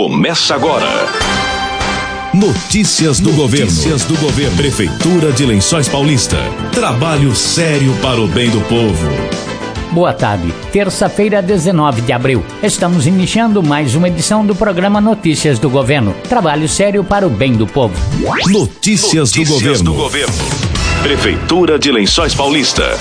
começa agora. Notícias do governo. Notícias do governo. Prefeitura de Lençóis Paulista. Trabalho sério para o bem do povo. Boa tarde. Terça-feira, 19 de abril. Estamos iniciando mais uma edição do programa Notícias do Governo. Trabalho sério para o bem do povo. Notícias, Notícias do, governo. do governo. Prefeitura de Lençóis Paulista.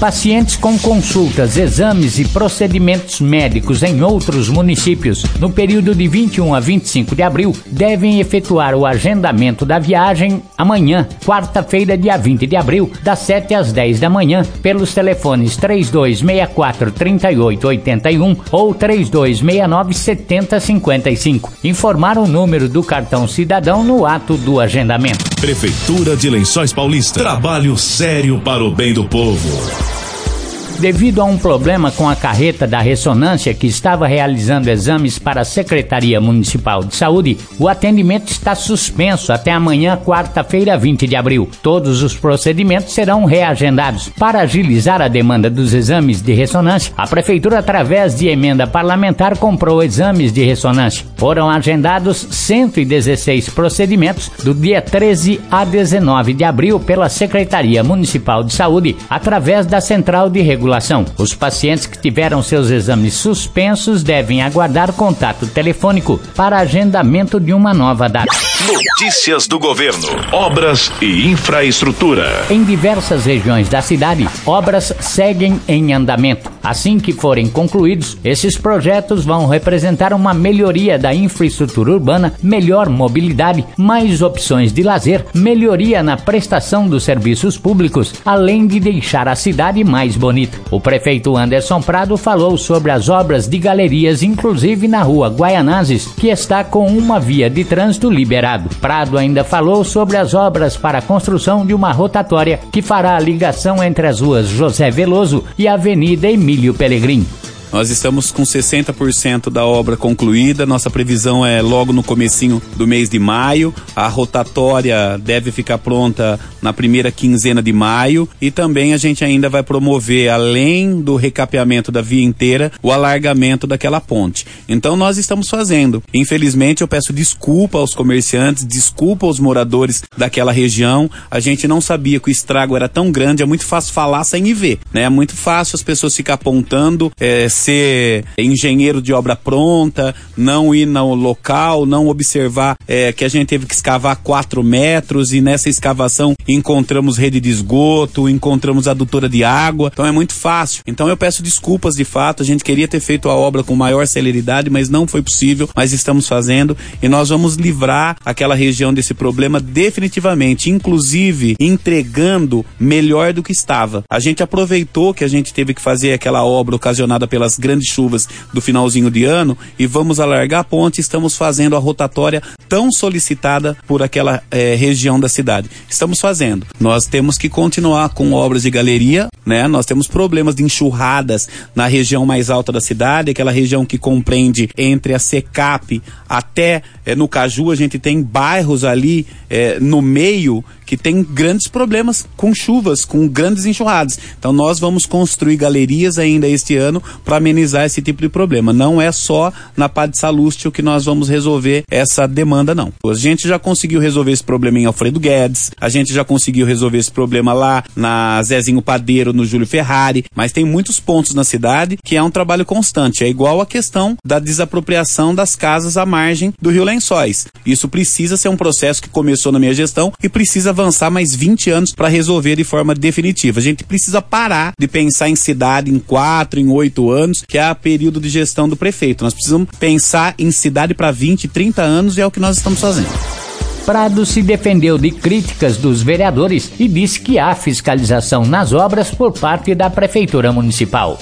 Pacientes com consultas, exames e procedimentos médicos em outros municípios no período de 21 a 25 de abril devem efetuar o agendamento da viagem amanhã, quarta-feira, dia 20 de abril, das 7 às 10 da manhã, pelos telefones 3264 3881 ou 3269 7055. Informar o número do cartão cidadão no ato do agendamento. Prefeitura de Lençóis Paulista. Trabalho sério para o bem do povo. Devido a um problema com a carreta da ressonância que estava realizando exames para a Secretaria Municipal de Saúde, o atendimento está suspenso até amanhã, quarta-feira, 20 de abril. Todos os procedimentos serão reagendados. Para agilizar a demanda dos exames de ressonância, a Prefeitura, através de emenda parlamentar, comprou exames de ressonância. Foram agendados 116 procedimentos do dia 13 a 19 de abril pela Secretaria Municipal de Saúde, através da Central de Regulação os pacientes que tiveram seus exames suspensos devem aguardar contato telefônico para agendamento de uma nova data. Notícias do governo: obras e infraestrutura. Em diversas regiões da cidade, obras seguem em andamento. Assim que forem concluídos, esses projetos vão representar uma melhoria da infraestrutura urbana, melhor mobilidade, mais opções de lazer, melhoria na prestação dos serviços públicos, além de deixar a cidade mais bonita. O prefeito Anderson Prado falou sobre as obras de galerias, inclusive na rua Guaianazes, que está com uma via de trânsito Prado ainda falou sobre as obras para a construção de uma rotatória que fará a ligação entre as ruas José Veloso e Avenida Emílio Pelegrim. Nós estamos com 60% da obra concluída. Nossa previsão é logo no comecinho do mês de maio. A rotatória deve ficar pronta na primeira quinzena de maio e também a gente ainda vai promover além do recapeamento da via inteira, o alargamento daquela ponte. Então nós estamos fazendo. Infelizmente eu peço desculpa aos comerciantes, desculpa aos moradores daquela região. A gente não sabia que o estrago era tão grande, é muito fácil falar sem ver, né? É muito fácil as pessoas ficar apontando é, ser engenheiro de obra pronta, não ir no local, não observar é, que a gente teve que escavar quatro metros e nessa escavação encontramos rede de esgoto, encontramos adutora de água. Então é muito fácil. Então eu peço desculpas de fato. A gente queria ter feito a obra com maior celeridade, mas não foi possível. Mas estamos fazendo e nós vamos livrar aquela região desse problema definitivamente, inclusive entregando melhor do que estava. A gente aproveitou que a gente teve que fazer aquela obra ocasionada pelas grandes chuvas do finalzinho de ano e vamos alargar a ponte. Estamos fazendo a rotatória tão solicitada por aquela é, região da cidade. Estamos fazendo. Nós temos que continuar com obras de galeria, né? Nós temos problemas de enxurradas na região mais alta da cidade, aquela região que compreende entre a Secap até é, no Caju, a gente tem bairros ali é, no meio que tem grandes problemas com chuvas, com grandes enxurradas. Então nós vamos construir galerias ainda este ano para amenizar esse tipo de problema. Não é só na Padre Salústio que nós vamos resolver essa demanda, não. A gente já conseguiu resolver esse problema em Alfredo Guedes, a gente já conseguiu resolver esse problema lá na Zezinho Padeiro, no Júlio Ferrari, mas tem muitos pontos na cidade que é um trabalho constante. É igual a questão da desapropriação das casas à margem do Rio Lençóis. Isso precisa ser um processo que começou na minha gestão e precisa avançar mais 20 anos para resolver de forma definitiva. A gente precisa parar de pensar em cidade em quatro, em oito anos, que é o período de gestão do prefeito. Nós precisamos pensar em cidade para 20, 30 anos e é o que nós estamos fazendo. Prado se defendeu de críticas dos vereadores e disse que há fiscalização nas obras por parte da Prefeitura Municipal.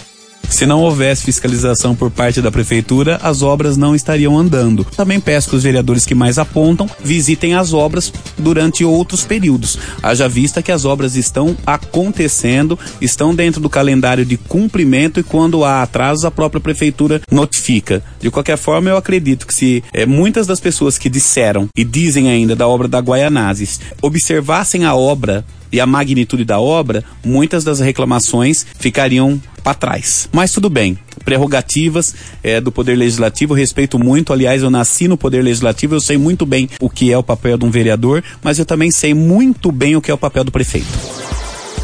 Se não houvesse fiscalização por parte da prefeitura, as obras não estariam andando. Também peço que os vereadores que mais apontam visitem as obras durante outros períodos. Haja vista que as obras estão acontecendo, estão dentro do calendário de cumprimento e quando há atrasos, a própria prefeitura notifica. De qualquer forma, eu acredito que se é, muitas das pessoas que disseram e dizem ainda da obra da Guaianazes observassem a obra e a magnitude da obra, muitas das reclamações ficariam para trás. Mas tudo bem. prerrogativas é, do Poder Legislativo, respeito muito, aliás, eu nasci no Poder Legislativo, eu sei muito bem o que é o papel de um vereador, mas eu também sei muito bem o que é o papel do prefeito.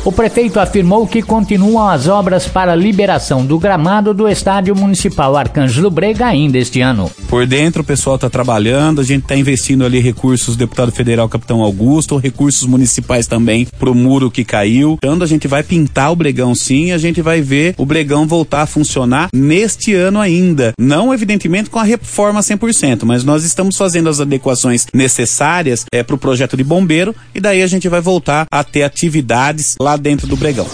O prefeito afirmou que continuam as obras para a liberação do gramado do Estádio Municipal Arcângelo Brega ainda este ano. Por dentro o pessoal está trabalhando, a gente está investindo ali recursos, deputado federal Capitão Augusto, recursos municipais também para o muro que caiu. Então a gente vai pintar o Bregão sim, a gente vai ver o Bregão voltar a funcionar neste ano ainda. Não evidentemente com a reforma 100%, mas nós estamos fazendo as adequações necessárias é, para o projeto de bombeiro e daí a gente vai voltar a ter atividades lá dentro do Bregão.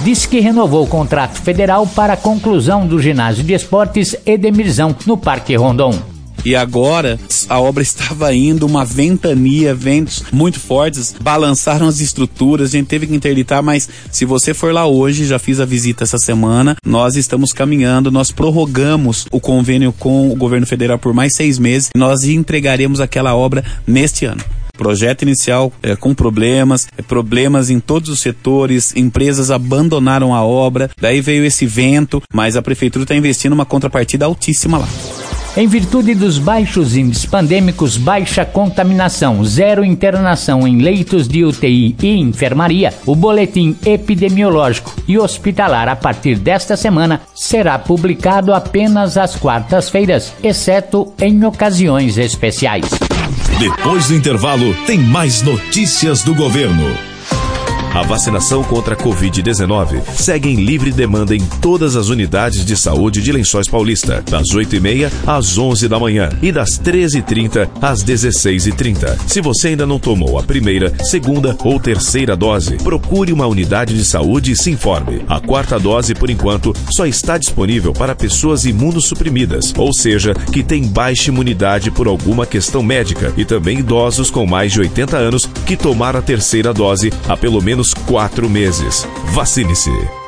Disse que renovou o contrato federal para a conclusão do ginásio de esportes Edemirzão, no Parque Rondon. E agora a obra estava indo, uma ventania, ventos muito fortes, balançaram as estruturas, a gente teve que interditar, mas se você for lá hoje, já fiz a visita essa semana, nós estamos caminhando, nós prorrogamos o convênio com o governo federal por mais seis meses, nós entregaremos aquela obra neste ano projeto inicial é, com problemas, é, problemas em todos os setores, empresas abandonaram a obra, daí veio esse vento, mas a prefeitura está investindo uma contrapartida altíssima lá. Em virtude dos baixos índices pandêmicos, baixa contaminação, zero internação em leitos de UTI e enfermaria, o boletim epidemiológico e hospitalar a partir desta semana será publicado apenas às quartas-feiras, exceto em ocasiões especiais. Depois do intervalo, tem mais notícias do governo. A vacinação contra a Covid-19 segue em livre demanda em todas as unidades de saúde de Lençóis Paulista, das 8h30 às 11 da manhã e das 13h30 às 16h30. Se você ainda não tomou a primeira, segunda ou terceira dose, procure uma unidade de saúde e se informe. A quarta dose, por enquanto, só está disponível para pessoas imunossuprimidas, ou seja, que têm baixa imunidade por alguma questão médica, e também idosos com mais de 80 anos que tomaram a terceira dose há pelo menos menos quatro meses. Vacine-se.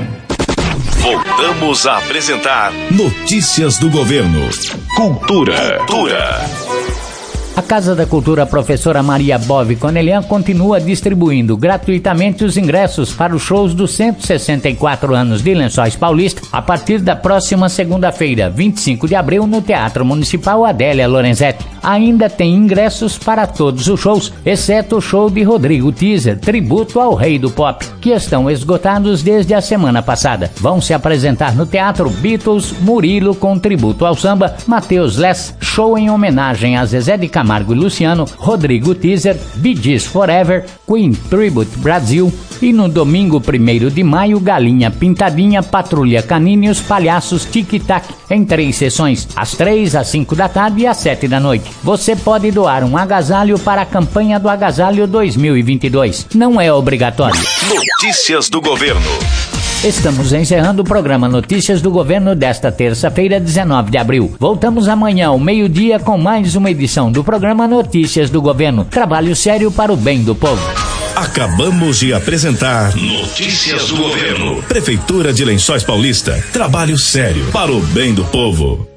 Voltamos a apresentar Notícias do Governo. Cultura. Cultura. A Casa da Cultura Professora Maria Bove Conelian continua distribuindo gratuitamente os ingressos para os shows dos 164 anos de Lençóis Paulista a partir da próxima segunda-feira, 25 de abril, no Teatro Municipal Adélia Lorenzetti. Ainda tem ingressos para todos os shows, exceto o show de Rodrigo Teaser, tributo ao rei do pop, que estão esgotados desde a semana passada. Vão se apresentar no Teatro Beatles, Murilo com tributo ao samba, Matheus Less, show em homenagem a Zezé de Camargo e Luciano, Rodrigo Teaser, Gees Forever, Queen Tribute Brasil e no domingo 1 de maio, Galinha Pintadinha, Patrulha Canine e os Palhaços Tic Tac, em três sessões, às três, às cinco da tarde e às sete da noite. Você pode doar um agasalho para a campanha do Agasalho 2022. Não é obrigatório. Notícias do Governo. Estamos encerrando o programa Notícias do Governo desta terça-feira, 19 de abril. Voltamos amanhã ao meio-dia com mais uma edição do programa Notícias do Governo. Trabalho sério para o bem do povo. Acabamos de apresentar Notícias do Governo. Prefeitura de Lençóis Paulista. Trabalho sério para o bem do povo.